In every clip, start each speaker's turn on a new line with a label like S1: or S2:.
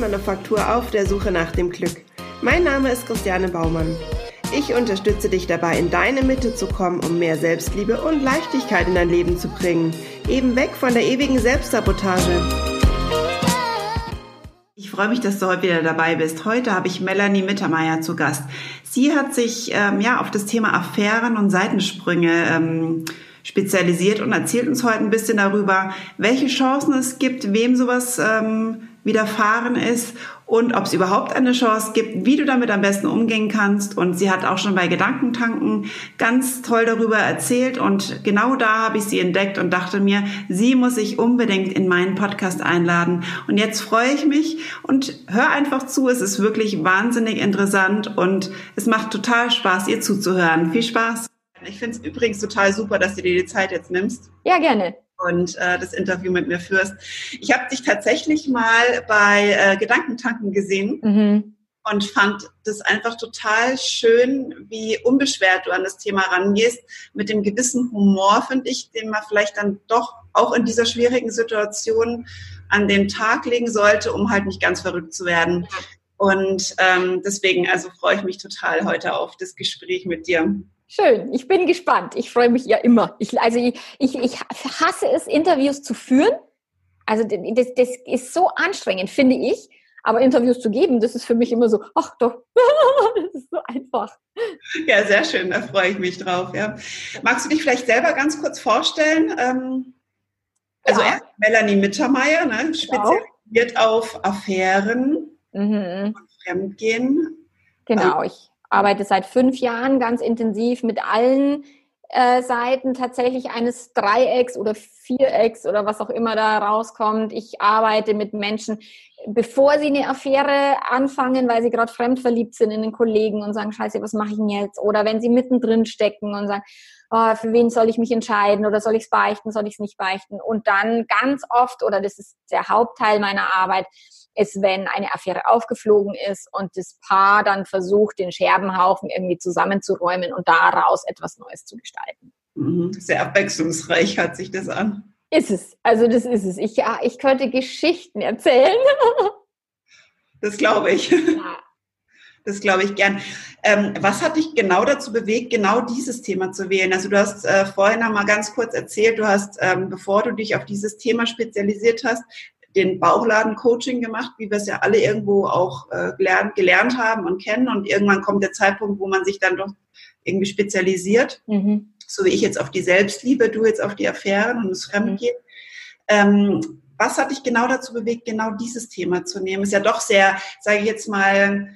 S1: Erfolgsmanufaktur auf der Suche nach dem Glück. Mein Name ist Christiane Baumann. Ich unterstütze dich dabei, in deine Mitte zu kommen, um mehr Selbstliebe und Leichtigkeit in dein Leben zu bringen. Eben weg von der ewigen Selbstsabotage. Ich freue mich, dass du heute wieder dabei bist. Heute habe ich Melanie Mittermeier zu Gast. Sie hat sich ähm, ja auf das Thema Affären und Seitensprünge ähm, spezialisiert und erzählt uns heute ein bisschen darüber, welche Chancen es gibt, wem sowas ähm, widerfahren ist und ob es überhaupt eine Chance gibt, wie du damit am besten umgehen kannst. Und sie hat auch schon bei Gedankentanken ganz toll darüber erzählt und genau da habe ich sie entdeckt und dachte mir, sie muss ich unbedingt in meinen Podcast einladen. Und jetzt freue ich mich und hör einfach zu. Es ist wirklich wahnsinnig interessant und es macht total Spaß, ihr zuzuhören. Viel Spaß! Ich finde es übrigens total super, dass du dir die Zeit jetzt nimmst.
S2: Ja, gerne.
S1: Und äh, das Interview mit mir führst. Ich habe dich tatsächlich mal bei äh, Gedankentanken gesehen mhm. und fand das einfach total schön, wie unbeschwert du an das Thema rangehst. Mit dem gewissen Humor, finde ich, den man vielleicht dann doch auch in dieser schwierigen Situation an den Tag legen sollte, um halt nicht ganz verrückt zu werden. Und ähm, deswegen, also freue ich mich total heute auf das Gespräch mit dir.
S2: Schön, ich bin gespannt. Ich freue mich ja immer. Ich, also ich, ich, ich hasse es, Interviews zu führen. Also das, das ist so anstrengend, finde ich. Aber Interviews zu geben, das ist für mich immer so, ach doch, das ist so einfach.
S1: Ja, sehr schön, da freue ich mich drauf. Ja. Magst du dich vielleicht selber ganz kurz vorstellen? Ähm, also ja. Melanie Mittermeier, ne, spezialisiert genau. auf Affären mhm. und Fremdgehen.
S2: Genau, ähm, ich arbeite seit fünf Jahren ganz intensiv mit allen äh, Seiten tatsächlich eines Dreiecks oder Vierecks oder was auch immer da rauskommt. Ich arbeite mit Menschen, bevor sie eine Affäre anfangen, weil sie gerade fremdverliebt sind in den Kollegen und sagen, scheiße, was mache ich denn jetzt? Oder wenn sie mittendrin stecken und sagen, oh, für wen soll ich mich entscheiden oder soll ich es beichten, soll ich es nicht beichten? Und dann ganz oft, oder das ist der Hauptteil meiner Arbeit, ist, wenn eine Affäre aufgeflogen ist und das Paar dann versucht, den Scherbenhaufen irgendwie zusammenzuräumen und daraus etwas Neues zu gestalten.
S1: Mhm. Sehr abwechslungsreich hört sich das an.
S2: Ist es. Also das ist es. Ich, ja, ich könnte Geschichten erzählen.
S1: Das glaube ich. Ja. Das glaube ich gern. Ähm, was hat dich genau dazu bewegt, genau dieses Thema zu wählen? Also du hast äh, vorhin einmal ganz kurz erzählt, du hast, ähm, bevor du dich auf dieses Thema spezialisiert hast, den Bauchladen-Coaching gemacht, wie wir es ja alle irgendwo auch äh, gelernt, gelernt haben und kennen. Und irgendwann kommt der Zeitpunkt, wo man sich dann doch irgendwie spezialisiert. Mhm. So wie ich jetzt auf die Selbstliebe, du jetzt auf die Affären und das Fremdgehen. Mhm. Ähm, was hat dich genau dazu bewegt, genau dieses Thema zu nehmen? Ist ja doch sehr, sage ich jetzt mal,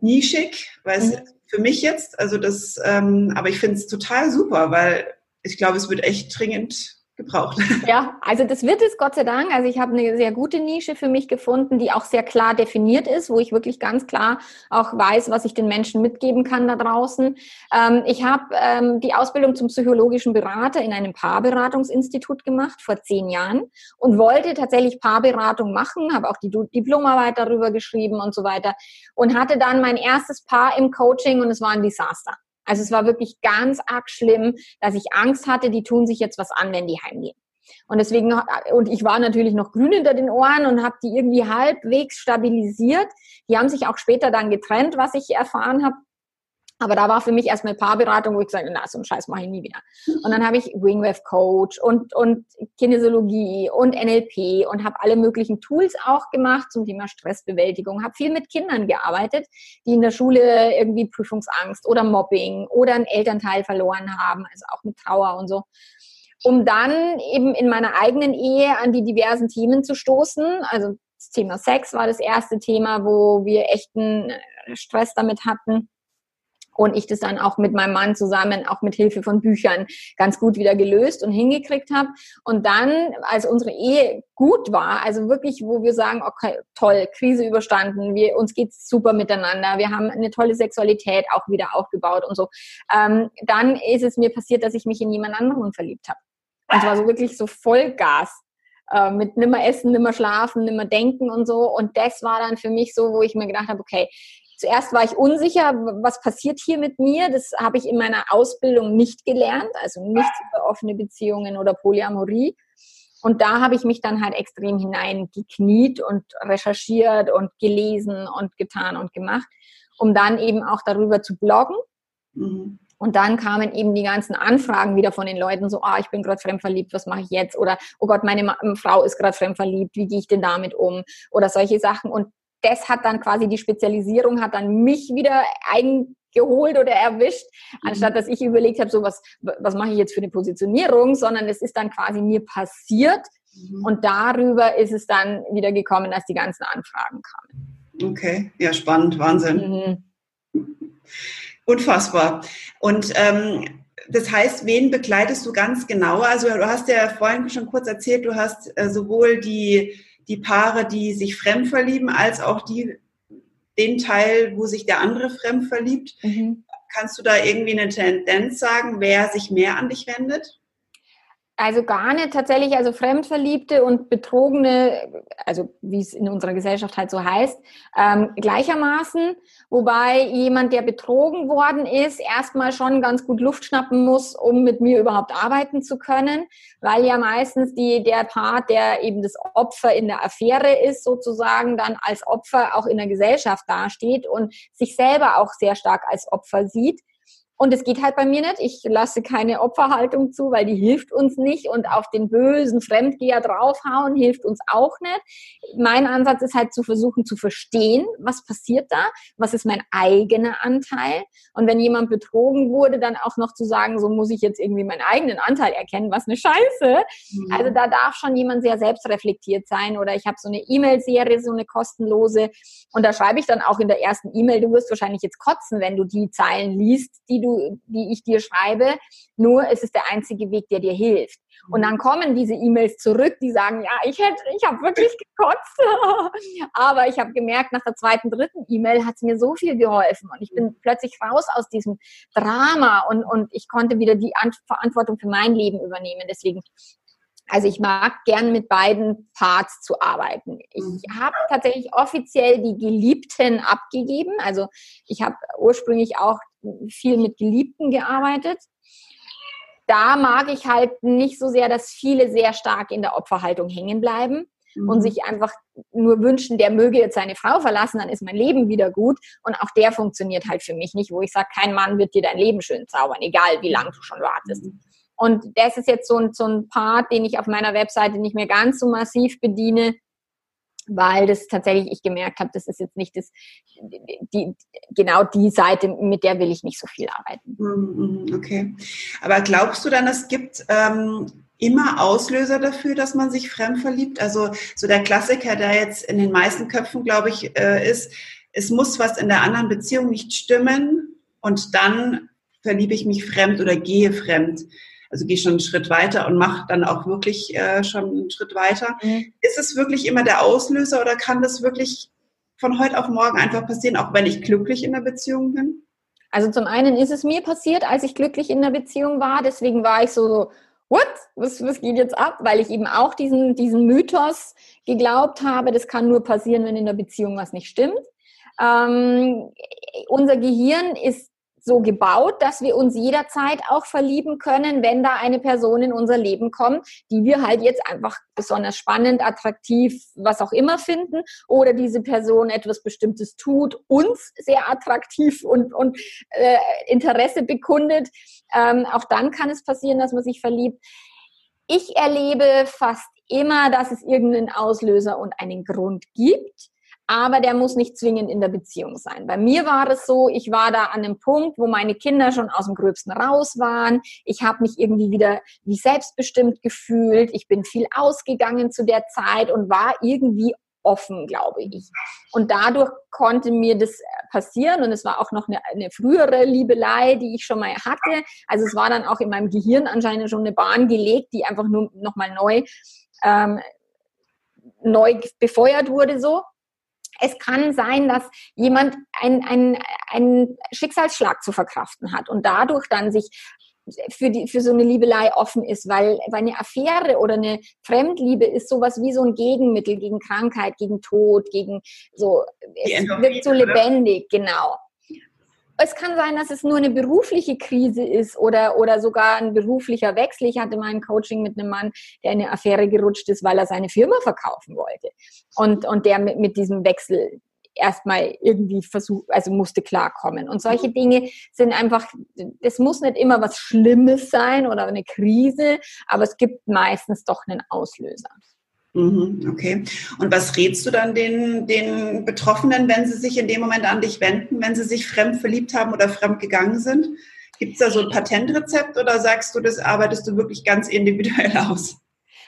S1: nischig, weil es mhm. für mich jetzt, also das, ähm, aber ich finde es total super, weil ich glaube, es wird echt dringend gebraucht.
S2: Ja, also das wird es Gott sei Dank. Also ich habe eine sehr gute Nische für mich gefunden, die auch sehr klar definiert ist, wo ich wirklich ganz klar auch weiß, was ich den Menschen mitgeben kann da draußen. Ähm, ich habe ähm, die Ausbildung zum psychologischen Berater in einem Paarberatungsinstitut gemacht vor zehn Jahren und wollte tatsächlich Paarberatung machen, habe auch die Diplomarbeit darüber geschrieben und so weiter und hatte dann mein erstes Paar im Coaching und es war ein Desaster. Also es war wirklich ganz arg schlimm, dass ich Angst hatte, die tun sich jetzt was an, wenn die heimgehen. Und deswegen, und ich war natürlich noch grün hinter den Ohren und habe die irgendwie halbwegs stabilisiert. Die haben sich auch später dann getrennt, was ich erfahren habe. Aber da war für mich erstmal Paarberatung, wo ich gesagt habe, na, so einen Scheiß mache ich nie wieder. Und dann habe ich Wingwave Coach und, und Kinesiologie und NLP und habe alle möglichen Tools auch gemacht zum Thema Stressbewältigung. Habe viel mit Kindern gearbeitet, die in der Schule irgendwie Prüfungsangst oder Mobbing oder einen Elternteil verloren haben, also auch mit Trauer und so. Um dann eben in meiner eigenen Ehe an die diversen Themen zu stoßen. Also das Thema Sex war das erste Thema, wo wir echten Stress damit hatten und ich das dann auch mit meinem Mann zusammen, auch mit Hilfe von Büchern, ganz gut wieder gelöst und hingekriegt habe. Und dann, als unsere Ehe gut war, also wirklich, wo wir sagen, okay, toll, Krise überstanden, wir, uns geht's super miteinander, wir haben eine tolle Sexualität auch wieder aufgebaut und so, ähm, dann ist es mir passiert, dass ich mich in jemand anderen verliebt habe. Und zwar so wirklich so Vollgas äh, mit nimmer essen, nimmer schlafen, nimmer denken und so. Und das war dann für mich so, wo ich mir gedacht habe, okay, Zuerst war ich unsicher, was passiert hier mit mir. Das habe ich in meiner Ausbildung nicht gelernt, also nichts über offene Beziehungen oder Polyamorie. Und da habe ich mich dann halt extrem hineingekniet und recherchiert und gelesen und getan und gemacht, um dann eben auch darüber zu bloggen. Mhm. Und dann kamen eben die ganzen Anfragen wieder von den Leuten, so, ah, ich bin gerade fremdverliebt, was mache ich jetzt? Oder, oh Gott, meine Ma Frau ist gerade fremdverliebt, wie gehe ich denn damit um? Oder solche Sachen. Und das hat dann quasi die Spezialisierung, hat dann mich wieder eingeholt oder erwischt, mhm. anstatt dass ich überlegt habe, so was, was mache ich jetzt für eine Positionierung, sondern es ist dann quasi mir passiert. Mhm. Und darüber ist es dann wieder gekommen, dass die ganzen Anfragen kamen.
S1: Okay, ja, spannend, Wahnsinn. Mhm. Unfassbar. Und ähm, das heißt, wen begleitest du ganz genau? Also du hast ja vorhin schon kurz erzählt, du hast äh, sowohl die, die Paare, die sich fremd verlieben, als auch die, den Teil, wo sich der andere fremd verliebt. Mhm. Kannst du da irgendwie eine Tendenz sagen, wer sich mehr an dich wendet?
S2: Also gar nicht tatsächlich, also Fremdverliebte und Betrogene, also wie es in unserer Gesellschaft halt so heißt, ähm, gleichermaßen. Wobei jemand, der betrogen worden ist, erstmal schon ganz gut Luft schnappen muss, um mit mir überhaupt arbeiten zu können, weil ja meistens die, der Part, der eben das Opfer in der Affäre ist, sozusagen dann als Opfer auch in der Gesellschaft dasteht und sich selber auch sehr stark als Opfer sieht. Und es geht halt bei mir nicht. Ich lasse keine Opferhaltung zu, weil die hilft uns nicht. Und auf den bösen Fremdgeher draufhauen hilft uns auch nicht. Mein Ansatz ist halt zu versuchen zu verstehen, was passiert da, was ist mein eigener Anteil. Und wenn jemand betrogen wurde, dann auch noch zu sagen, so muss ich jetzt irgendwie meinen eigenen Anteil erkennen, was eine Scheiße. Mhm. Also da darf schon jemand sehr selbstreflektiert sein. Oder ich habe so eine E-Mail-Serie, so eine kostenlose. Und da schreibe ich dann auch in der ersten E-Mail, du wirst wahrscheinlich jetzt kotzen, wenn du die Zeilen liest, die du du, die ich dir schreibe, nur es ist der einzige Weg, der dir hilft. Und dann kommen diese E-Mails zurück, die sagen, ja, ich hätte, ich habe wirklich gekotzt. Aber ich habe gemerkt, nach der zweiten, dritten E-Mail hat es mir so viel geholfen. Und ich bin plötzlich raus aus diesem Drama und, und ich konnte wieder die Verantwortung für mein Leben übernehmen. Deswegen also ich mag gern mit beiden Parts zu arbeiten. Ich mhm. habe tatsächlich offiziell die Geliebten abgegeben. Also ich habe ursprünglich auch viel mit Geliebten gearbeitet. Da mag ich halt nicht so sehr, dass viele sehr stark in der Opferhaltung hängen bleiben mhm. und sich einfach nur wünschen, der möge jetzt seine Frau verlassen, dann ist mein Leben wieder gut. Und auch der funktioniert halt für mich nicht, wo ich sage, kein Mann wird dir dein Leben schön zaubern, egal wie lange du schon wartest. Mhm. Und das ist jetzt so ein, so ein Part, den ich auf meiner Webseite nicht mehr ganz so massiv bediene, weil das tatsächlich ich gemerkt habe, das ist jetzt nicht das, die, genau die Seite, mit der will ich nicht so viel arbeiten.
S1: Mhm, mhm, okay. Aber glaubst du dann, es gibt ähm, immer Auslöser dafür, dass man sich fremd verliebt? Also so der Klassiker, der jetzt in den meisten Köpfen, glaube ich, äh, ist, es muss was in der anderen Beziehung nicht stimmen und dann verliebe ich mich fremd oder gehe fremd also gehe schon einen Schritt weiter und mache dann auch wirklich äh, schon einen Schritt weiter. Mhm. Ist es wirklich immer der Auslöser oder kann das wirklich von heute auf morgen einfach passieren, auch wenn ich glücklich in der Beziehung bin?
S2: Also zum einen ist es mir passiert, als ich glücklich in der Beziehung war. Deswegen war ich so, what? Was, was geht jetzt ab? Weil ich eben auch diesen, diesen Mythos geglaubt habe, das kann nur passieren, wenn in der Beziehung was nicht stimmt. Ähm, unser Gehirn ist so gebaut, dass wir uns jederzeit auch verlieben können, wenn da eine Person in unser Leben kommt, die wir halt jetzt einfach besonders spannend, attraktiv, was auch immer finden, oder diese Person etwas Bestimmtes tut, uns sehr attraktiv und, und äh, Interesse bekundet. Ähm, auch dann kann es passieren, dass man sich verliebt. Ich erlebe fast immer, dass es irgendeinen Auslöser und einen Grund gibt aber der muss nicht zwingend in der Beziehung sein. Bei mir war es so, ich war da an einem Punkt, wo meine Kinder schon aus dem Gröbsten raus waren. Ich habe mich irgendwie wieder wie selbstbestimmt gefühlt. Ich bin viel ausgegangen zu der Zeit und war irgendwie offen, glaube ich. Und dadurch konnte mir das passieren und es war auch noch eine, eine, frühere Liebelei, die ich schon mal hatte. Also es war dann auch in meinem Gehirn anscheinend schon eine Bahn gelegt, die einfach nur nochmal neu ähm, neu befeuert wurde so es kann sein, dass jemand einen ein Schicksalsschlag zu verkraften hat und dadurch dann sich für, die, für so eine Liebelei offen ist, weil, weil eine Affäre oder eine Fremdliebe ist sowas wie so ein Gegenmittel gegen Krankheit, gegen Tod, gegen so, es wirkt so lebendig, genau. Es kann sein, dass es nur eine berufliche Krise ist oder, oder sogar ein beruflicher Wechsel. Ich hatte mal ein Coaching mit einem Mann, der in eine Affäre gerutscht ist, weil er seine Firma verkaufen wollte. Und, und der mit, mit diesem Wechsel erstmal irgendwie versucht, also musste klarkommen. Und solche Dinge sind einfach, das muss nicht immer was Schlimmes sein oder eine Krise, aber es gibt meistens doch einen Auslöser.
S1: Mhm, okay. Und was rätst du dann den, den Betroffenen, wenn sie sich in dem Moment an dich wenden, wenn sie sich fremd verliebt haben oder fremd gegangen sind? Gibt es da so ein Patentrezept oder sagst du, das arbeitest du wirklich ganz individuell aus?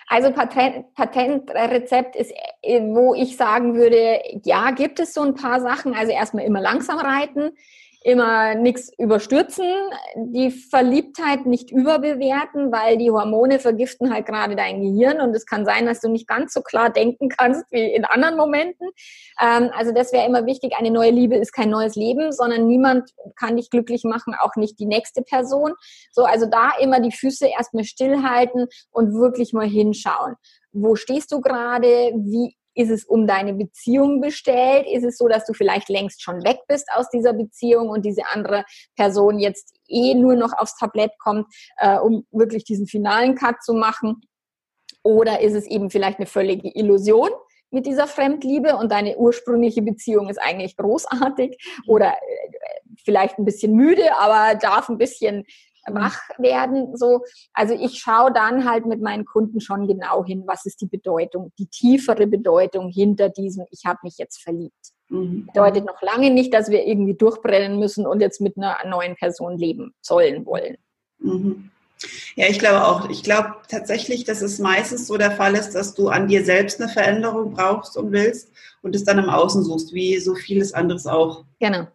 S2: Also Patent, Patentrezept ist, äh, wo ich sagen würde, ja, gibt es so ein paar Sachen. Also erstmal immer langsam reiten immer nichts überstürzen, die Verliebtheit nicht überbewerten, weil die Hormone vergiften halt gerade dein Gehirn und es kann sein, dass du nicht ganz so klar denken kannst wie in anderen Momenten. Ähm, also das wäre immer wichtig. Eine neue Liebe ist kein neues Leben, sondern niemand kann dich glücklich machen, auch nicht die nächste Person. So, also da immer die Füße erstmal stillhalten und wirklich mal hinschauen. Wo stehst du gerade? Wie ist es um deine Beziehung bestellt? Ist es so, dass du vielleicht längst schon weg bist aus dieser Beziehung und diese andere Person jetzt eh nur noch aufs Tablett kommt, äh, um wirklich diesen finalen Cut zu machen? Oder ist es eben vielleicht eine völlige Illusion? mit dieser Fremdliebe und deine ursprüngliche Beziehung ist eigentlich großartig oder äh, vielleicht ein bisschen müde, aber darf ein bisschen Mhm. Wach werden. So, also ich schaue dann halt mit meinen Kunden schon genau hin, was ist die Bedeutung, die tiefere Bedeutung hinter diesem, ich habe mich jetzt verliebt. Mhm. Bedeutet noch lange nicht, dass wir irgendwie durchbrennen müssen und jetzt mit einer neuen Person leben sollen wollen.
S1: Mhm. Ja, ich glaube auch. Ich glaube tatsächlich, dass es meistens so der Fall ist, dass du an dir selbst eine Veränderung brauchst und willst und es dann im Außen suchst, wie so vieles anderes auch.
S2: Genau.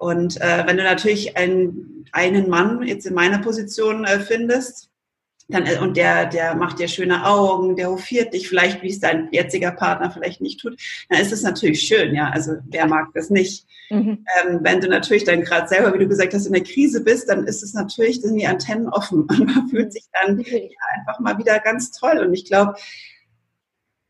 S1: Und äh, wenn du natürlich einen, einen Mann jetzt in meiner Position äh, findest, dann, äh, und der, der macht dir schöne Augen, der hofiert dich vielleicht, wie es dein jetziger Partner vielleicht nicht tut, dann ist es natürlich schön, ja. Also wer mag das nicht? Mhm. Ähm, wenn du natürlich dann gerade selber, wie du gesagt hast, in der Krise bist, dann ist es natürlich, sind die Antennen offen und man fühlt sich dann ja, einfach mal wieder ganz toll. Und ich glaube,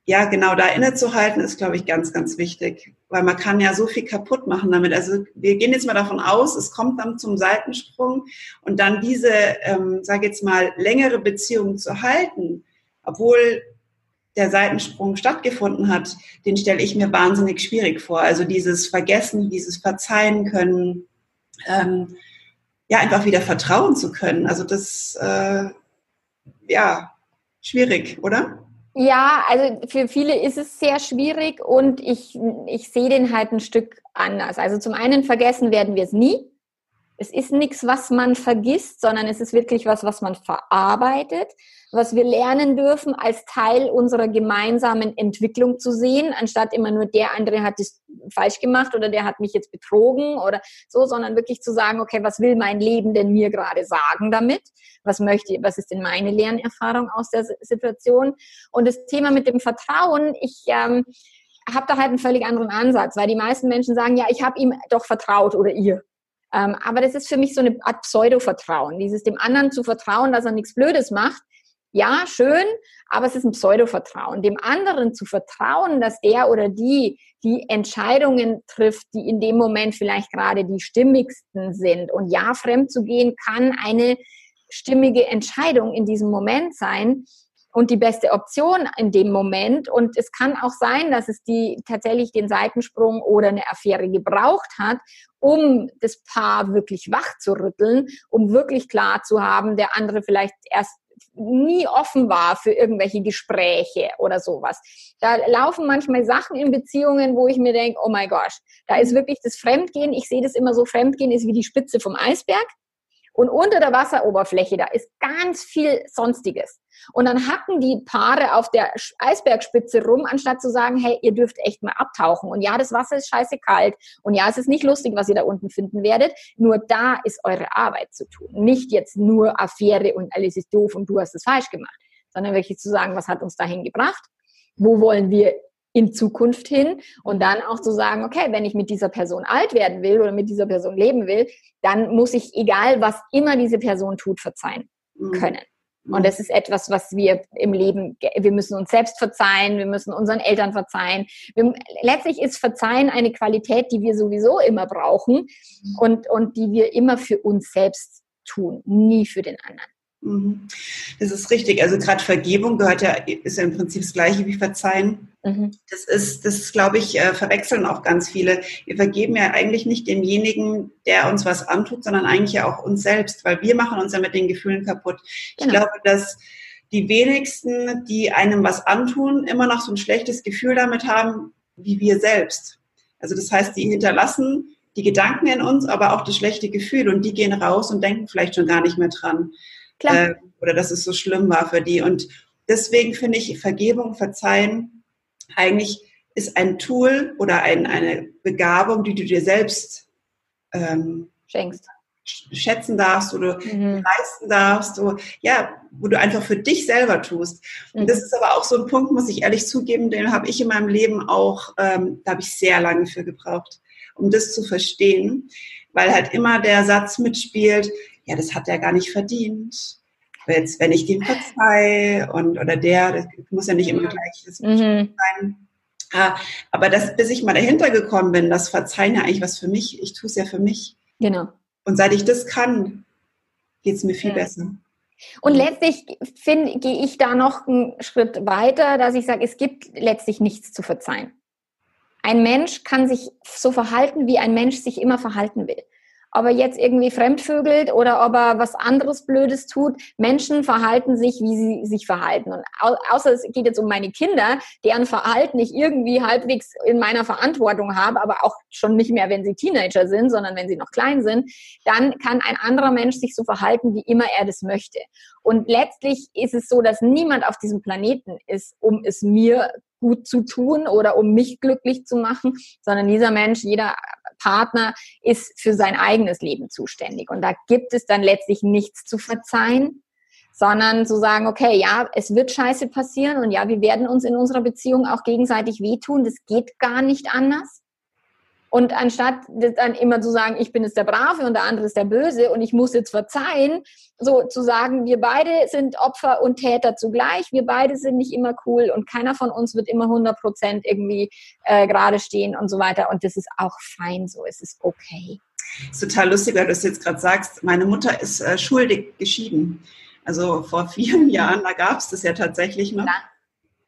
S1: ja, genau, da innezuhalten ist, glaube ich, ganz, ganz wichtig, weil man kann ja so viel kaputt machen damit. Also wir gehen jetzt mal davon aus, es kommt dann zum Seitensprung und dann diese, ähm, sage jetzt mal, längere Beziehung zu halten, obwohl der Seitensprung stattgefunden hat, den stelle ich mir wahnsinnig schwierig vor. Also dieses Vergessen, dieses Verzeihen können, ähm, ja, einfach wieder vertrauen zu können. Also das, äh, ja, schwierig, oder?
S2: Ja, also für viele ist es sehr schwierig und ich, ich sehe den halt ein Stück anders. Also zum einen vergessen werden wir es nie. Es ist nichts, was man vergisst, sondern es ist wirklich was, was man verarbeitet was wir lernen dürfen, als Teil unserer gemeinsamen Entwicklung zu sehen, anstatt immer nur der andere hat es falsch gemacht oder der hat mich jetzt betrogen oder so, sondern wirklich zu sagen, okay, was will mein Leben denn mir gerade sagen damit? Was möchte, was ist denn meine Lernerfahrung aus der Situation? Und das Thema mit dem Vertrauen, ich ähm, habe da halt einen völlig anderen Ansatz, weil die meisten Menschen sagen, ja, ich habe ihm doch vertraut oder ihr. Ähm, aber das ist für mich so eine Art Pseudo-Vertrauen. Dieses dem anderen zu vertrauen, dass er nichts Blödes macht, ja, schön, aber es ist ein Pseudo-Vertrauen. Dem anderen zu vertrauen, dass der oder die die Entscheidungen trifft, die in dem Moment vielleicht gerade die stimmigsten sind. Und ja, fremd zu gehen kann eine stimmige Entscheidung in diesem Moment sein und die beste Option in dem Moment. Und es kann auch sein, dass es die tatsächlich den Seitensprung oder eine Affäre gebraucht hat, um das Paar wirklich wach zu rütteln, um wirklich klar zu haben, der andere vielleicht erst nie offen war für irgendwelche Gespräche oder sowas. Da laufen manchmal Sachen in Beziehungen, wo ich mir denke, oh mein Gott, da ist wirklich das Fremdgehen, ich sehe das immer so, Fremdgehen ist wie die Spitze vom Eisberg. Und unter der Wasseroberfläche, da ist ganz viel Sonstiges. Und dann hacken die Paare auf der Eisbergspitze rum, anstatt zu sagen, hey, ihr dürft echt mal abtauchen. Und ja, das Wasser ist scheiße kalt. Und ja, es ist nicht lustig, was ihr da unten finden werdet. Nur da ist eure Arbeit zu tun. Nicht jetzt nur Affäre und alles ist doof und du hast es falsch gemacht. Sondern wirklich zu sagen, was hat uns dahin gebracht? Wo wollen wir in Zukunft hin und dann auch zu sagen, okay, wenn ich mit dieser Person alt werden will oder mit dieser Person leben will, dann muss ich, egal was immer diese Person tut, verzeihen mhm. können. Und das ist etwas, was wir im Leben, wir müssen uns selbst verzeihen, wir müssen unseren Eltern verzeihen. Wir, letztlich ist Verzeihen eine Qualität, die wir sowieso immer brauchen und, und die wir immer für uns selbst tun, nie für den anderen.
S1: Mhm. Das ist richtig. Also gerade Vergebung gehört ja, ist ja im Prinzip das Gleiche wie Verzeihen. Mhm. Das ist, das glaube ich, äh, verwechseln auch ganz viele. Wir vergeben ja eigentlich nicht demjenigen, der uns was antut, sondern eigentlich ja auch uns selbst, weil wir machen uns ja mit den Gefühlen kaputt. Genau. Ich glaube, dass die wenigsten, die einem was antun, immer noch so ein schlechtes Gefühl damit haben, wie wir selbst. Also das heißt, die hinterlassen die Gedanken in uns, aber auch das schlechte Gefühl und die gehen raus und denken vielleicht schon gar nicht mehr dran. Klar. Äh, oder dass es so schlimm war für die. Und deswegen finde ich Vergebung, Verzeihen eigentlich ist ein Tool oder ein, eine Begabung, die du dir selbst ähm, schenkst schätzen darfst oder mhm. leisten darfst, so, ja, wo du einfach für dich selber tust. Und das mhm. ist aber auch so ein Punkt, muss ich ehrlich zugeben, den habe ich in meinem Leben auch, ähm, da habe ich sehr lange für gebraucht, um das zu verstehen, weil halt immer der Satz mitspielt, ja, das hat er gar nicht verdient. Jetzt, wenn ich dem verzeihe und oder der, das muss ja nicht immer gleich das mhm. sein. Ah, aber das, bis ich mal dahinter gekommen bin, das Verzeihen ja eigentlich was für mich, ich tue es ja für mich.
S2: Genau.
S1: Und seit ich das kann, geht es mir viel ja. besser.
S2: Und letztlich gehe ich da noch einen Schritt weiter, dass ich sage, es gibt letztlich nichts zu verzeihen. Ein Mensch kann sich so verhalten, wie ein Mensch sich immer verhalten will ob er jetzt irgendwie fremdvögelt oder ob er was anderes Blödes tut. Menschen verhalten sich, wie sie sich verhalten. Und au außer es geht jetzt um meine Kinder, deren Verhalten ich irgendwie halbwegs in meiner Verantwortung habe, aber auch schon nicht mehr, wenn sie Teenager sind, sondern wenn sie noch klein sind, dann kann ein anderer Mensch sich so verhalten, wie immer er das möchte. Und letztlich ist es so, dass niemand auf diesem Planeten ist, um es mir gut zu tun oder um mich glücklich zu machen, sondern dieser Mensch, jeder Partner ist für sein eigenes Leben zuständig. Und da gibt es dann letztlich nichts zu verzeihen, sondern zu sagen, okay, ja, es wird scheiße passieren und ja, wir werden uns in unserer Beziehung auch gegenseitig wehtun. Das geht gar nicht anders. Und anstatt dann immer zu sagen, ich bin jetzt der Brave und der andere ist der Böse und ich muss jetzt verzeihen, so zu sagen, wir beide sind Opfer und Täter zugleich, wir beide sind nicht immer cool und keiner von uns wird immer 100 Prozent irgendwie äh, gerade stehen und so weiter. Und das ist auch fein so, es ist okay.
S1: Das ist total lustig, weil du es jetzt gerade sagst. Meine Mutter ist äh, schuldig geschieden. Also vor vielen Jahren, da gab es das ja tatsächlich noch. Klar.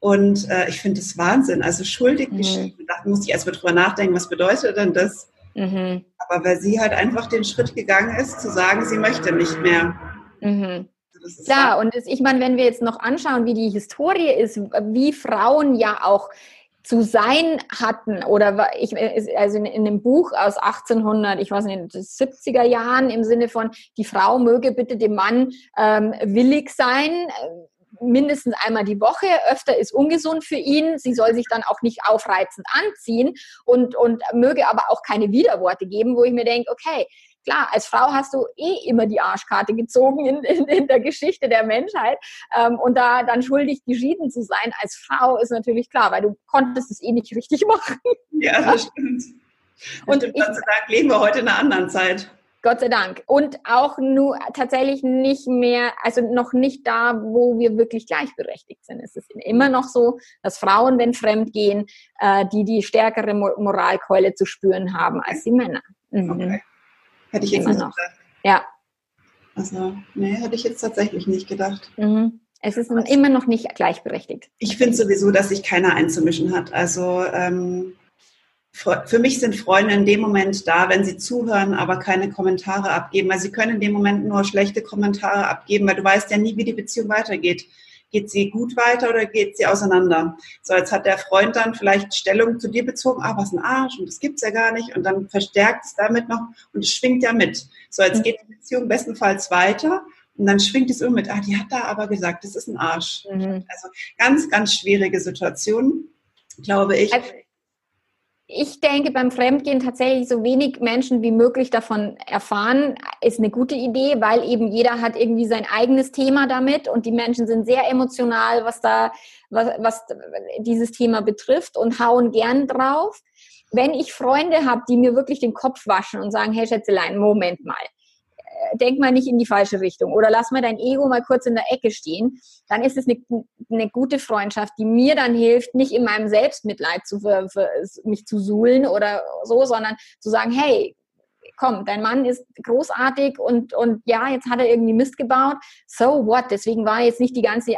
S1: Und äh, ich finde das Wahnsinn. Also schuldig mhm. geschieden. Da muss ich erstmal drüber nachdenken, was bedeutet denn das? Mhm. Aber weil sie halt einfach den Schritt gegangen ist, zu sagen, sie möchte nicht mehr.
S2: Mhm. Also Klar, und ich meine, wenn wir jetzt noch anschauen, wie die Historie ist, wie Frauen ja auch zu sein hatten oder ich also in, in dem Buch aus 1800 ich weiß nicht 70er Jahren im Sinne von die Frau möge bitte dem Mann ähm, willig sein mindestens einmal die Woche. Öfter ist ungesund für ihn. Sie soll sich dann auch nicht aufreizend anziehen und, und möge aber auch keine Widerworte geben, wo ich mir denke, okay, klar, als Frau hast du eh immer die Arschkarte gezogen in, in, in der Geschichte der Menschheit. Ähm, und da dann schuldig geschieden zu sein als Frau ist natürlich klar, weil du konntest es eh nicht richtig machen.
S1: Ja, das stimmt. und stimmt, ich, leben wir heute in einer anderen Zeit.
S2: Gott sei Dank. Und auch nur tatsächlich nicht mehr, also noch nicht da, wo wir wirklich gleichberechtigt sind. Es ist immer noch so, dass Frauen, wenn fremd gehen, äh, die die stärkere Moralkeule zu spüren haben als die Männer.
S1: Mhm. Okay. Hätte ich jetzt immer nicht noch. gedacht.
S2: Ja.
S1: Also, nee, hätte ich jetzt tatsächlich nicht gedacht.
S2: Mhm. Es ist immer noch nicht gleichberechtigt.
S1: Ich finde sowieso, dass sich keiner einzumischen hat. Also ähm, für mich sind Freunde in dem Moment da, wenn sie zuhören, aber keine Kommentare abgeben. Weil sie können in dem Moment nur schlechte Kommentare abgeben, weil du weißt ja nie, wie die Beziehung weitergeht. Geht sie gut weiter oder geht sie auseinander? So, jetzt hat der Freund dann vielleicht Stellung zu dir bezogen, ah, was ein Arsch und das gibt's ja gar nicht und dann verstärkt es damit noch und es schwingt ja mit. So, jetzt mhm. geht die Beziehung bestenfalls weiter und dann schwingt es immer mit, ah, die hat da aber gesagt, das ist ein Arsch. Mhm. Also ganz, ganz schwierige Situation, glaube ich. Also
S2: ich denke beim Fremdgehen tatsächlich so wenig Menschen wie möglich davon erfahren, ist eine gute Idee, weil eben jeder hat irgendwie sein eigenes Thema damit und die Menschen sind sehr emotional, was da, was, was dieses Thema betrifft und hauen gern drauf. Wenn ich Freunde habe, die mir wirklich den Kopf waschen und sagen, hey Schätzelein, Moment mal, denk mal nicht in die falsche Richtung oder lass mal dein Ego mal kurz in der Ecke stehen, dann ist es eine, eine gute Freundschaft, die mir dann hilft, nicht in meinem Selbstmitleid zu, für, für, mich zu suhlen oder so, sondern zu sagen, hey, komm, dein Mann ist großartig und, und ja, jetzt hat er irgendwie Mist gebaut. So what? Deswegen war jetzt nicht die ganze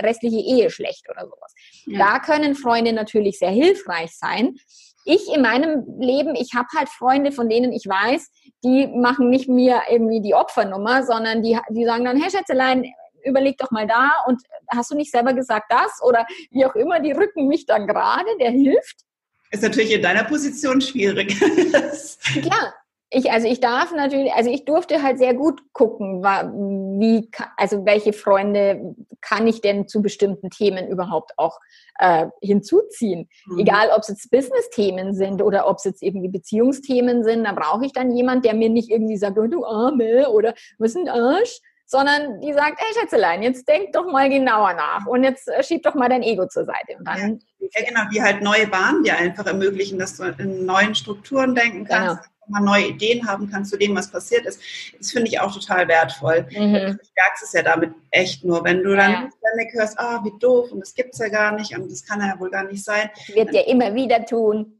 S2: restliche Ehe schlecht oder sowas. Ja. Da können Freunde natürlich sehr hilfreich sein. Ich in meinem Leben, ich habe halt Freunde, von denen ich weiß, die machen nicht mir irgendwie die Opfernummer, sondern die, die sagen dann, hey Schätzelein, überleg doch mal da und hast du nicht selber gesagt das oder wie auch immer, die rücken mich dann gerade, der hilft.
S1: Ist natürlich in deiner Position schwierig.
S2: Klar, ich, also ich darf natürlich, also ich durfte halt sehr gut gucken, wie, also welche Freunde kann ich denn zu bestimmten Themen überhaupt auch äh, hinzuziehen. Mhm. Egal, ob es jetzt Business-Themen sind oder ob es jetzt irgendwie Beziehungsthemen sind, da brauche ich dann jemand, der mir nicht irgendwie sagt, oh, du Arme oder was ist ein Arsch, sondern die sagt, ey Schätzelein, jetzt denk doch mal genauer nach und jetzt äh, schieb doch mal dein Ego zur Seite. Und
S1: dann ja, ja genau, die halt neue Bahnen dir einfach ermöglichen, dass du in neuen Strukturen denken kannst. Genau mal neue Ideen haben kann zu dem, was passiert ist. Das finde ich auch total wertvoll. Mhm. Du merkst es ja damit echt nur, wenn du dann ja. ständig hörst, ah, wie doof und das gibt es ja gar nicht und das kann ja wohl gar nicht sein.
S2: Das wird ja immer wieder tun.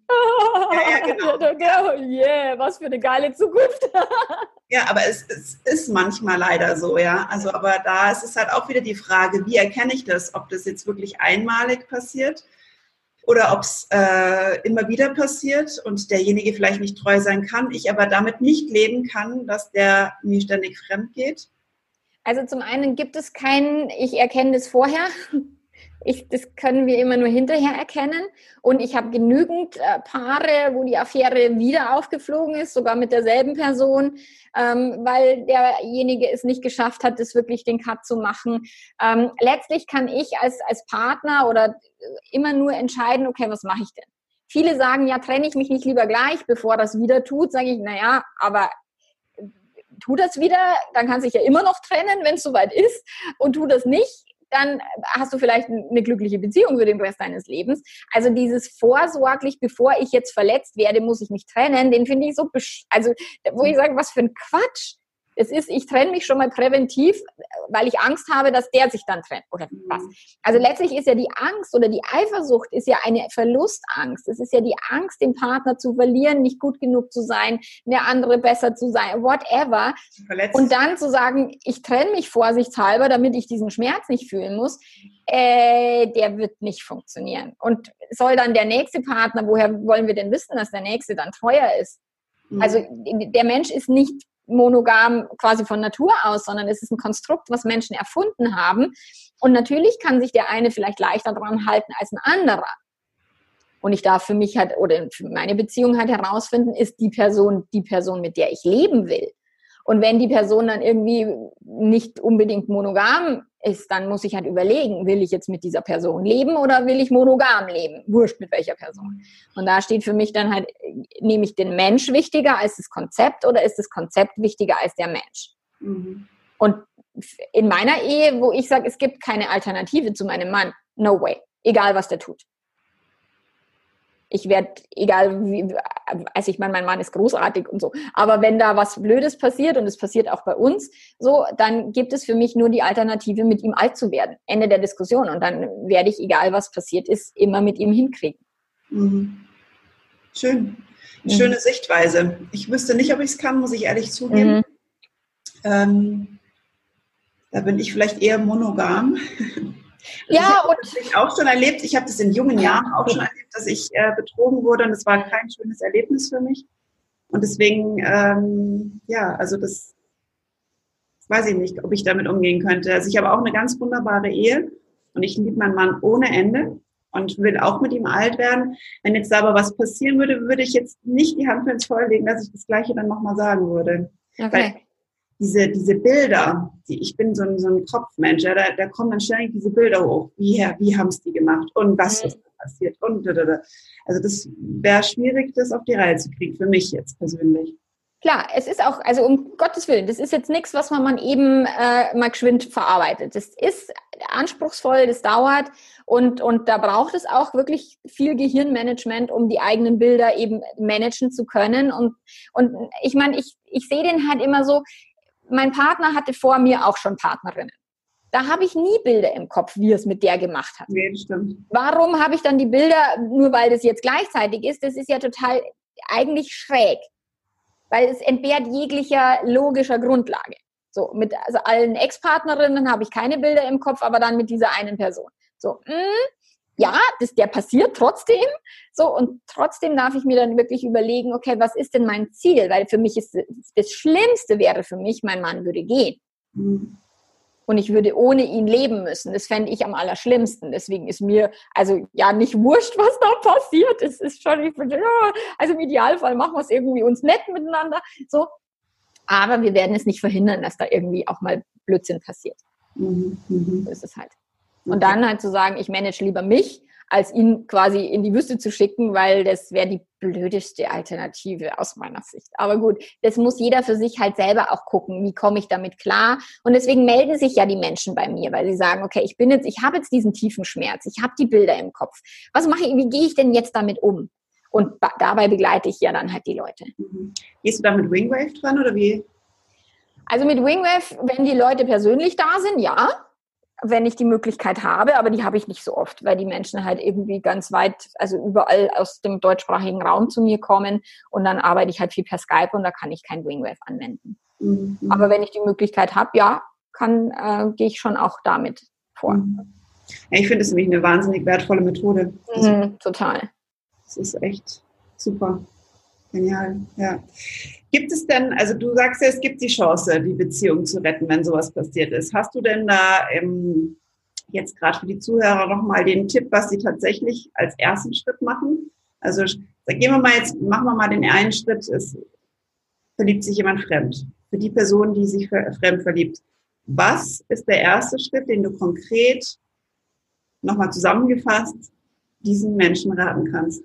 S2: Ja, ja, genau. yeah, was für eine geile Zukunft.
S1: ja, aber es, es, ist manchmal leider so, ja. Also, aber da ist es halt auch wieder die Frage, wie erkenne ich das, ob das jetzt wirklich einmalig passiert oder ob es äh, immer wieder passiert und derjenige vielleicht nicht treu sein kann, ich aber damit nicht leben kann, dass der mir ständig fremd geht?
S2: Also zum einen gibt es keinen, ich erkenne das vorher. Ich, das können wir immer nur hinterher erkennen. Und ich habe genügend äh, Paare, wo die Affäre wieder aufgeflogen ist, sogar mit derselben Person, ähm, weil derjenige es nicht geschafft hat, das wirklich den Cut zu machen. Ähm, letztlich kann ich als, als Partner oder immer nur entscheiden, okay, was mache ich denn? Viele sagen, ja, trenne ich mich nicht lieber gleich, bevor das wieder tut. Sage ich, naja, aber tu das wieder, dann kann sich ja immer noch trennen, wenn es soweit ist. Und tu das nicht, dann hast du vielleicht eine glückliche Beziehung für den Rest deines Lebens. Also dieses vorsorglich, bevor ich jetzt verletzt werde, muss ich mich trennen, den finde ich so, also wo ich sage, was für ein Quatsch. Es ist, ich trenne mich schon mal präventiv, weil ich Angst habe, dass der sich dann trennt oder mhm. was. Also letztlich ist ja die Angst oder die Eifersucht ist ja eine Verlustangst. Es ist ja die Angst, den Partner zu verlieren, nicht gut genug zu sein, der andere besser zu sein, whatever. Verletzt. Und dann zu sagen, ich trenne mich vorsichtshalber, damit ich diesen Schmerz nicht fühlen muss, äh, der wird nicht funktionieren. Und soll dann der nächste Partner, woher wollen wir denn wissen, dass der nächste dann teuer ist? Mhm. Also der Mensch ist nicht monogam quasi von Natur aus, sondern es ist ein Konstrukt, was Menschen erfunden haben. Und natürlich kann sich der eine vielleicht leichter daran halten als ein anderer. Und ich darf für mich halt oder für meine Beziehung halt herausfinden, ist die Person die Person, mit der ich leben will. Und wenn die Person dann irgendwie nicht unbedingt monogam ist, dann muss ich halt überlegen, will ich jetzt mit dieser Person leben oder will ich monogam leben? Wurscht mit welcher Person. Und da steht für mich dann halt, nehme ich den Mensch wichtiger als das Konzept oder ist das Konzept wichtiger als der Mensch? Mhm. Und in meiner Ehe, wo ich sage, es gibt keine Alternative zu meinem Mann, no way, egal was der tut ich werde, egal wie, also ich meine, mein Mann ist großartig und so, aber wenn da was Blödes passiert und es passiert auch bei uns, so, dann gibt es für mich nur die Alternative, mit ihm alt zu werden. Ende der Diskussion. Und dann werde ich, egal was passiert ist, immer mit ihm hinkriegen.
S1: Mhm. Schön. Mhm. Schöne mhm. Sichtweise. Ich wüsste nicht, ob ich es kann, muss ich ehrlich zugeben. Mhm. Ähm, da bin ich vielleicht eher monogam. Ja, und ich auch schon erlebt, ich habe das in jungen Jahren auch schon erlebt, dass ich äh, betrogen wurde und es war kein schönes Erlebnis für mich. Und deswegen, ähm, ja, also das weiß ich nicht, ob ich damit umgehen könnte. Also ich habe auch eine ganz wunderbare Ehe und ich liebe meinen Mann ohne Ende und will auch mit ihm alt werden. Wenn jetzt aber was passieren würde, würde ich jetzt nicht die Hand für ins Feuer legen, dass ich das Gleiche dann nochmal sagen würde. Okay. Weil diese, diese Bilder, die, ich bin so ein, so ein Kopfmensch, ja, da, da kommen dann ständig diese Bilder hoch. Wie, wie haben es die gemacht und was mhm. ist passiert und also das wäre schwierig, das auf die Reihe zu kriegen, für mich jetzt persönlich.
S2: Klar, es ist auch, also um Gottes Willen, das ist jetzt nichts, was man, man eben äh, mal geschwind verarbeitet. Das ist anspruchsvoll, das dauert und, und da braucht es auch wirklich viel Gehirnmanagement, um die eigenen Bilder eben managen zu können. Und, und ich meine, ich, ich sehe den halt immer so, mein Partner hatte vor mir auch schon Partnerinnen. Da habe ich nie Bilder im Kopf, wie es mit der gemacht hat.
S1: Nee, stimmt.
S2: Warum habe ich dann die Bilder, nur weil das jetzt gleichzeitig ist? Das ist ja total eigentlich schräg, weil es entbehrt jeglicher logischer Grundlage. So, mit also allen Ex-Partnerinnen habe ich keine Bilder im Kopf, aber dann mit dieser einen Person. So, mh, hm, ja, das, der passiert trotzdem. So, und trotzdem darf ich mir dann wirklich überlegen, okay, was ist denn mein Ziel? Weil für mich ist das Schlimmste wäre für mich, mein Mann würde gehen. Mhm und ich würde ohne ihn leben müssen. Das fände ich am allerschlimmsten. Deswegen ist mir also ja nicht wurscht, was da passiert. Es ist schon, ich bin, ja, also im Idealfall machen wir es irgendwie uns nett miteinander. So. Aber wir werden es nicht verhindern, dass da irgendwie auch mal Blödsinn passiert. Mhm. mhm. So ist es halt. Und dann halt zu sagen, ich manage lieber mich als ihn quasi in die Wüste zu schicken, weil das wäre die blödeste Alternative aus meiner Sicht. Aber gut, das muss jeder für sich halt selber auch gucken, wie komme ich damit klar. Und deswegen melden sich ja die Menschen bei mir, weil sie sagen, okay, ich bin jetzt, ich habe jetzt diesen tiefen Schmerz, ich habe die Bilder im Kopf. Was mache ich, wie gehe ich denn jetzt damit um? Und dabei begleite ich ja dann halt die Leute.
S1: Mhm. Gehst du da mit Wingwave dran oder wie?
S2: Also mit Wingwave, wenn die Leute persönlich da sind, ja wenn ich die Möglichkeit habe, aber die habe ich nicht so oft, weil die Menschen halt irgendwie ganz weit, also überall aus dem deutschsprachigen Raum zu mir kommen und dann arbeite ich halt viel per Skype und da kann ich kein Wingwave anwenden. Mhm. Aber wenn ich die Möglichkeit habe, ja, kann, äh, gehe ich schon auch damit vor. Mhm.
S1: Ja, ich finde es nämlich eine wahnsinnig wertvolle Methode.
S2: Mhm, total.
S1: Das ist echt super. Genial, ja. Gibt es denn, also du sagst ja, es gibt die Chance, die Beziehung zu retten, wenn sowas passiert ist. Hast du denn da ähm, jetzt gerade für die Zuhörer nochmal den Tipp, was sie tatsächlich als ersten Schritt machen? Also gehen wir mal jetzt, machen wir mal den einen Schritt, es verliebt sich jemand fremd. Für die Person, die sich fremd verliebt. Was ist der erste Schritt, den du konkret nochmal zusammengefasst diesen Menschen raten kannst?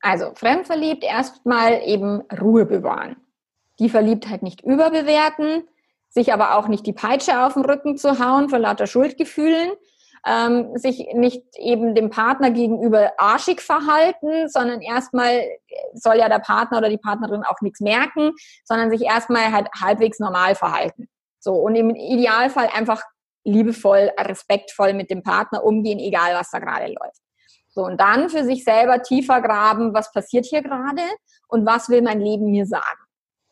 S2: Also fremdverliebt erstmal eben Ruhe bewahren. Die Verliebtheit nicht überbewerten, sich aber auch nicht die Peitsche auf den Rücken zu hauen vor lauter Schuldgefühlen, ähm, sich nicht eben dem Partner gegenüber arschig verhalten, sondern erstmal soll ja der Partner oder die Partnerin auch nichts merken, sondern sich erstmal halt halbwegs normal verhalten. So und im Idealfall einfach liebevoll, respektvoll mit dem Partner umgehen, egal was da gerade läuft. So, und dann für sich selber tiefer graben, was passiert hier gerade und was will mein Leben mir sagen?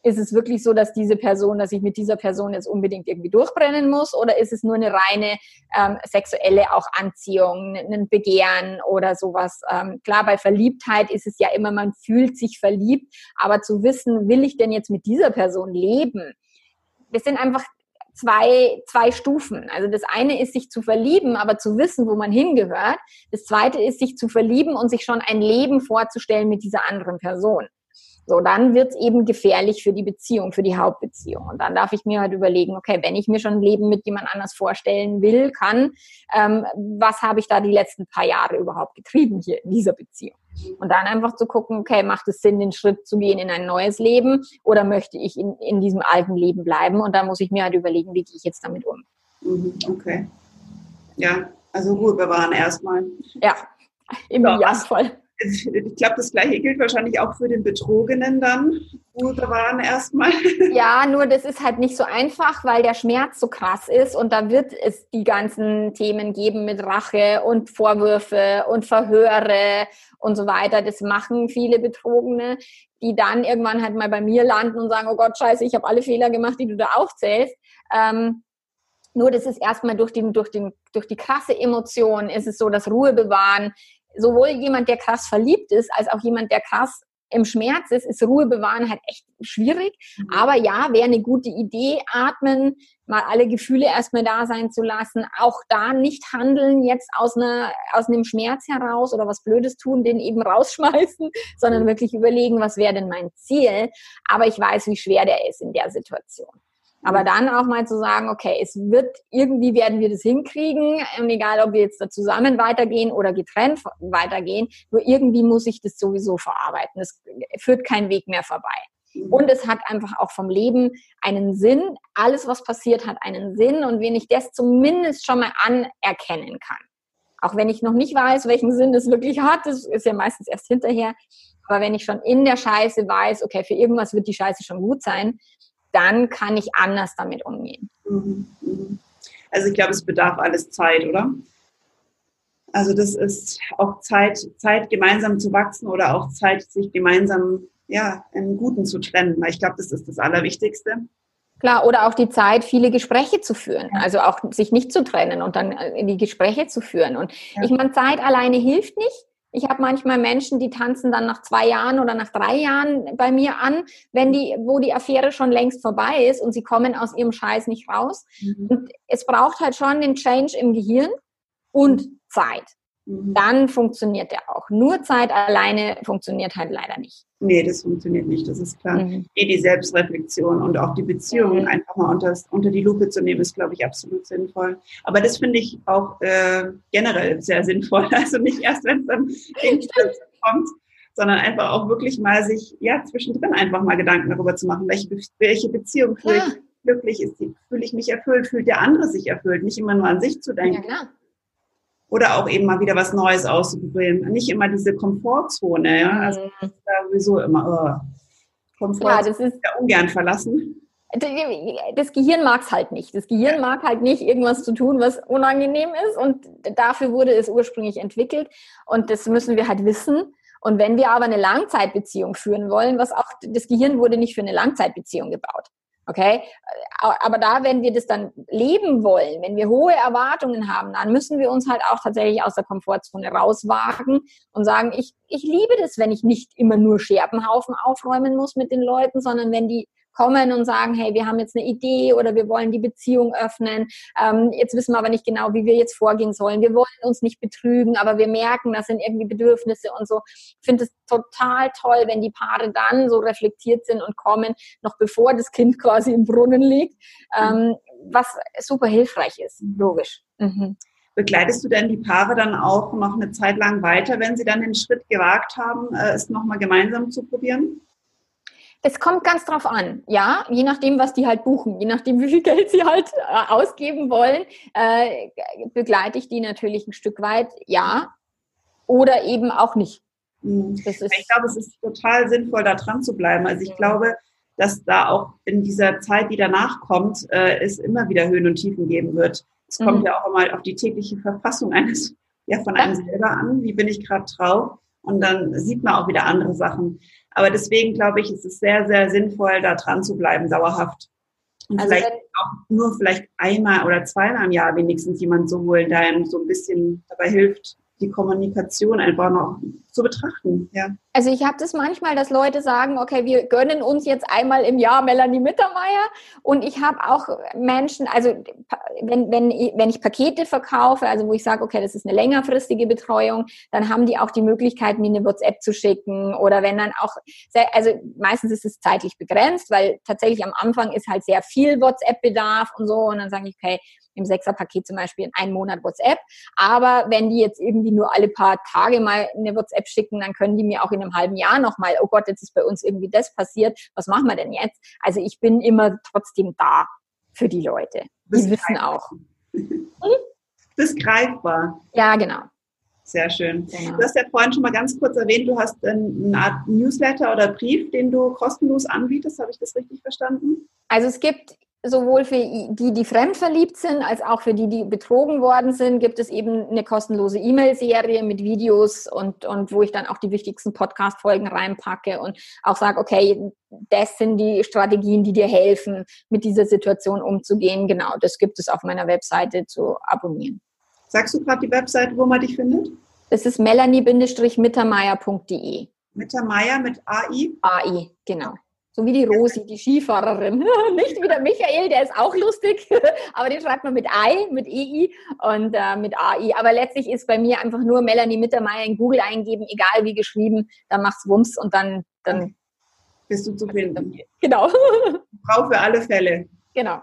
S2: Ist es wirklich so, dass diese Person, dass ich mit dieser Person jetzt unbedingt irgendwie durchbrennen muss? Oder ist es nur eine reine ähm, sexuelle auch Anziehung, ein Begehren oder sowas? Ähm, klar, bei Verliebtheit ist es ja immer, man fühlt sich verliebt, aber zu wissen, will ich denn jetzt mit dieser Person leben? Das sind einfach zwei, zwei Stufen. Also das eine ist, sich zu verlieben, aber zu wissen, wo man hingehört. Das zweite ist, sich zu verlieben und sich schon ein Leben vorzustellen mit dieser anderen Person. So, dann wird es eben gefährlich für die Beziehung, für die Hauptbeziehung. Und dann darf ich mir halt überlegen, okay, wenn ich mir schon ein Leben mit jemand anders vorstellen will, kann, ähm, was habe ich da die letzten paar Jahre überhaupt getrieben hier in dieser Beziehung? Und dann einfach zu gucken, okay, macht es Sinn, den Schritt zu gehen in ein neues Leben oder möchte ich in, in diesem alten Leben bleiben? Und dann muss ich mir halt überlegen, wie gehe ich jetzt damit um.
S1: Mhm, okay. Ja, also Ruhe bewahren erstmal.
S2: Ja, im ja, Idealfall
S1: ich glaube, das Gleiche gilt wahrscheinlich auch für den Betrogenen dann. Ruhe bewahren erstmal.
S2: Ja, nur das ist halt nicht so einfach, weil der Schmerz so krass ist und da wird es die ganzen Themen geben mit Rache und Vorwürfe und Verhöre und so weiter. Das machen viele Betrogene, die dann irgendwann halt mal bei mir landen und sagen, oh Gott, scheiße, ich habe alle Fehler gemacht, die du da aufzählst. Ähm, nur das ist erstmal durch, den, durch, den, durch die krasse Emotion, ist es so, das Ruhe bewahren, sowohl jemand, der krass verliebt ist, als auch jemand, der krass im Schmerz ist, ist Ruhe bewahren halt echt schwierig. Mhm. Aber ja, wäre eine gute Idee, atmen, mal alle Gefühle erstmal da sein zu lassen, auch da nicht handeln jetzt aus einer, aus einem Schmerz heraus oder was Blödes tun, den eben rausschmeißen, sondern mhm. wirklich überlegen, was wäre denn mein Ziel. Aber ich weiß, wie schwer der ist in der Situation. Aber dann auch mal zu sagen, okay, es wird, irgendwie werden wir das hinkriegen, und egal ob wir jetzt da zusammen weitergehen oder getrennt weitergehen, nur irgendwie muss ich das sowieso verarbeiten. Es führt kein Weg mehr vorbei. Mhm. Und es hat einfach auch vom Leben einen Sinn. Alles, was passiert, hat einen Sinn. Und wenn ich das zumindest schon mal anerkennen kann, auch wenn ich noch nicht weiß, welchen Sinn das wirklich hat, das ist ja meistens erst hinterher, aber wenn ich schon in der Scheiße weiß, okay, für irgendwas wird die Scheiße schon gut sein, dann kann ich anders damit umgehen.
S1: Mhm. Also ich glaube, es bedarf alles Zeit, oder? Also das ist auch Zeit, Zeit gemeinsam zu wachsen oder auch Zeit, sich gemeinsam ja, im Guten zu trennen. Ich glaube, das ist das Allerwichtigste.
S2: Klar, oder auch die Zeit, viele Gespräche zu führen. Also auch sich nicht zu trennen und dann äh, in die Gespräche zu führen. Und ja. ich meine, Zeit alleine hilft nicht. Ich habe manchmal Menschen, die tanzen dann nach zwei Jahren oder nach drei Jahren bei mir an, wenn die, wo die Affäre schon längst vorbei ist und sie kommen aus ihrem Scheiß nicht raus. Mhm. Und es braucht halt schon den Change im Gehirn und Zeit. Mhm. Dann funktioniert der auch. Nur Zeit alleine funktioniert halt leider nicht.
S1: Nee, das funktioniert nicht, das ist klar. Mhm. Nee, die Selbstreflexion und auch die Beziehungen mhm. einfach mal unter, unter die Lupe zu nehmen, ist, glaube ich, absolut sinnvoll. Aber das finde ich auch äh, generell sehr sinnvoll. Also nicht erst, wenn es dann kommt, sondern einfach auch wirklich mal sich ja zwischendrin einfach mal Gedanken darüber zu machen, welche, welche Beziehung fühle ich glücklich ist, fühle ich mich erfüllt, fühlt der andere sich erfüllt, nicht immer nur an sich zu denken. Ja, klar oder auch eben mal wieder was Neues auszuprobieren. Nicht immer diese Komfortzone, ja. Also mhm. das ist ja sowieso immer oh, Komfortzone ja, das ist ja ungern verlassen.
S2: Das Gehirn mag es halt nicht. Das Gehirn mag halt nicht, irgendwas zu tun, was unangenehm ist. Und dafür wurde es ursprünglich entwickelt. Und das müssen wir halt wissen. Und wenn wir aber eine Langzeitbeziehung führen wollen, was auch, das Gehirn wurde nicht für eine Langzeitbeziehung gebaut. Okay? Aber da, wenn wir das dann leben wollen, wenn wir hohe Erwartungen haben, dann müssen wir uns halt auch tatsächlich aus der Komfortzone rauswagen und sagen, ich, ich liebe das, wenn ich nicht immer nur Scherbenhaufen aufräumen muss mit den Leuten, sondern wenn die kommen und sagen, hey, wir haben jetzt eine Idee oder wir wollen die Beziehung öffnen. Ähm, jetzt wissen wir aber nicht genau, wie wir jetzt vorgehen sollen. Wir wollen uns nicht betrügen, aber wir merken, das sind irgendwie Bedürfnisse und so. Ich finde es total toll, wenn die Paare dann so reflektiert sind und kommen, noch bevor das Kind quasi im Brunnen liegt, ähm, was super hilfreich ist, logisch. Mhm.
S1: Begleitest du denn die Paare dann auch noch eine Zeit lang weiter, wenn sie dann den Schritt gewagt haben, äh, es nochmal gemeinsam zu probieren?
S2: Es kommt ganz drauf an, ja, je nachdem, was die halt buchen, je nachdem, wie viel Geld sie halt äh, ausgeben wollen, äh, begleite ich die natürlich ein Stück weit, ja, oder eben auch nicht.
S1: Mhm. ich glaube, es ist total sinnvoll, da dran zu bleiben. Also ich mhm. glaube, dass da auch in dieser Zeit, die danach kommt, äh, es immer wieder Höhen und Tiefen geben wird. Es kommt mhm. ja auch immer auf die tägliche Verfassung eines, ja, von einem selber an. Wie bin ich gerade drauf? Und dann sieht man auch wieder andere Sachen. Aber deswegen glaube ich, ist es sehr, sehr sinnvoll, da dran zu bleiben, dauerhaft. Und also vielleicht auch nur vielleicht einmal oder zweimal im Jahr wenigstens jemand zu holen, der einem so ein bisschen dabei hilft, die Kommunikation einfach noch zu betrachten. Ja.
S2: Also ich habe das manchmal, dass Leute sagen, okay, wir gönnen uns jetzt einmal im Jahr Melanie Mittermeier und ich habe auch Menschen, also wenn, wenn, wenn ich Pakete verkaufe, also wo ich sage, okay, das ist eine längerfristige Betreuung, dann haben die auch die Möglichkeit, mir eine WhatsApp zu schicken oder wenn dann auch, also meistens ist es zeitlich begrenzt, weil tatsächlich am Anfang ist halt sehr viel WhatsApp-Bedarf und so und dann sage ich, okay, im Sechserpaket zum Beispiel in einem Monat WhatsApp. Aber wenn die jetzt irgendwie nur alle paar Tage mal eine WhatsApp schicken, dann können die mir auch in einem halben Jahr nochmal, oh Gott, jetzt ist bei uns irgendwie das passiert, was machen wir denn jetzt? Also ich bin immer trotzdem da für die Leute. Die das wissen auch.
S1: Das ist greifbar.
S2: Ja, genau.
S1: Sehr schön. Genau. Du hast ja vorhin schon mal ganz kurz erwähnt, du hast eine Art Newsletter oder Brief, den du kostenlos anbietest. Habe ich das richtig verstanden?
S2: Also es gibt sowohl für die, die fremdverliebt sind, als auch für die, die betrogen worden sind, gibt es eben eine kostenlose E-Mail-Serie mit Videos und, und wo ich dann auch die wichtigsten Podcast-Folgen reinpacke und auch sage, okay, das sind die Strategien, die dir helfen, mit dieser Situation umzugehen. Genau, das gibt es auf meiner Webseite zu abonnieren.
S1: Sagst du gerade die Webseite, wo man dich findet?
S2: Das ist melanie-mittermeier.de.
S1: Mittermeier mit AI?
S2: AI, genau. So wie die Rosi, die Skifahrerin. Nicht wie der Michael, der ist auch lustig, aber den schreibt man mit I, mit EI und äh, mit AI. Aber letztlich ist bei mir einfach nur Melanie Mittermeier in Google eingeben, egal wie geschrieben, dann macht's Wumms und dann, dann
S1: bist du zu finden.
S2: Genau.
S1: Frau für alle Fälle.
S2: Genau.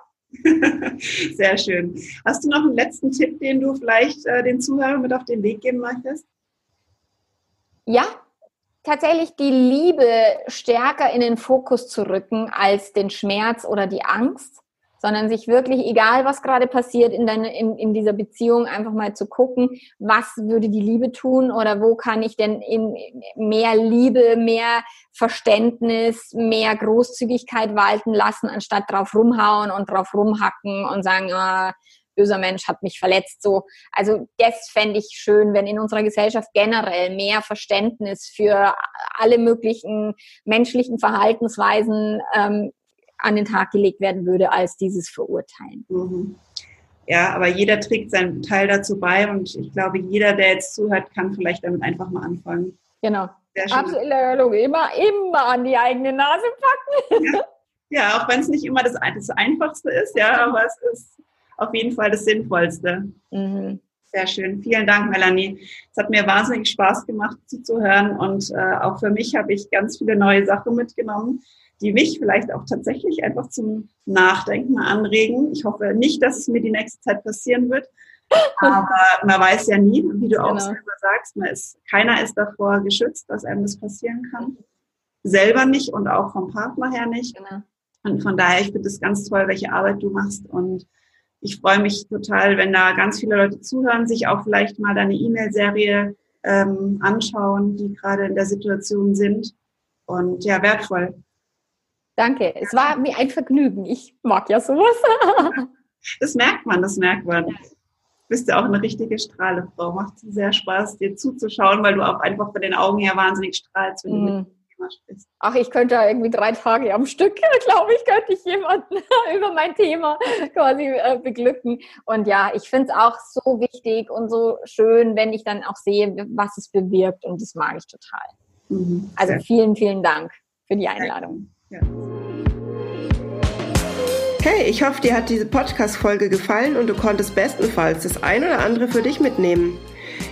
S1: Sehr schön. Hast du noch einen letzten Tipp, den du vielleicht äh, den Zuhörern mit auf den Weg geben möchtest?
S2: Ja, tatsächlich die Liebe stärker in den Fokus zu rücken als den Schmerz oder die Angst, sondern sich wirklich, egal was gerade passiert in, deine, in, in dieser Beziehung, einfach mal zu gucken, was würde die Liebe tun oder wo kann ich denn in mehr Liebe, mehr Verständnis, mehr Großzügigkeit walten lassen, anstatt drauf rumhauen und drauf rumhacken und sagen, ah, böser Mensch hat mich verletzt. So, also das fände ich schön, wenn in unserer Gesellschaft generell mehr Verständnis für alle möglichen menschlichen Verhaltensweisen ähm, an den Tag gelegt werden würde, als dieses Verurteilen.
S1: Mhm. Ja, aber jeder trägt seinen Teil dazu bei und ich glaube, jeder, der jetzt zuhört, kann vielleicht damit einfach mal anfangen.
S2: Genau. Absolut, immer, immer an die eigene Nase packen.
S1: Ja, ja auch wenn es nicht immer das, das Einfachste ist, ja, aber es ist auf jeden Fall das Sinnvollste. Mhm. Sehr schön. Vielen Dank, Melanie. Es hat mir wahnsinnig Spaß gemacht zuzuhören und äh, auch für mich habe ich ganz viele neue Sachen mitgenommen, die mich vielleicht auch tatsächlich einfach zum Nachdenken anregen. Ich hoffe nicht, dass es mir die nächste Zeit passieren wird. Aber man weiß ja nie, wie du auch genau. selber sagst, man ist, keiner ist davor geschützt, dass einem das passieren kann. Selber nicht und auch vom Partner her nicht. Genau. Und von daher, ich finde es ganz toll, welche Arbeit du machst und ich freue mich total, wenn da ganz viele Leute zuhören, sich auch vielleicht mal deine E-Mail-Serie ähm, anschauen, die gerade in der Situation sind. Und ja, wertvoll.
S2: Danke. Es war mir ein Vergnügen. Ich mag ja sowas.
S1: das merkt man, das merkt man. Du bist ja auch eine richtige Strahlefrau. Macht sehr Spaß, dir zuzuschauen, weil du auch einfach von den Augen her wahnsinnig strahlst, wenn mm. du mit
S2: Thema sprichst. Ach, ich könnte irgendwie drei Tage am Stück, glaube ich, könnte ich jemanden über mein Thema quasi äh, beglücken. Und ja, ich finde es auch so wichtig und so schön, wenn ich dann auch sehe, was es bewirkt. Und das mag ich total. Mhm, also vielen, vielen Dank für die Einladung. Ja.
S3: Hey, ich hoffe, dir hat diese Podcast-Folge gefallen und du konntest bestenfalls das ein oder andere für dich mitnehmen.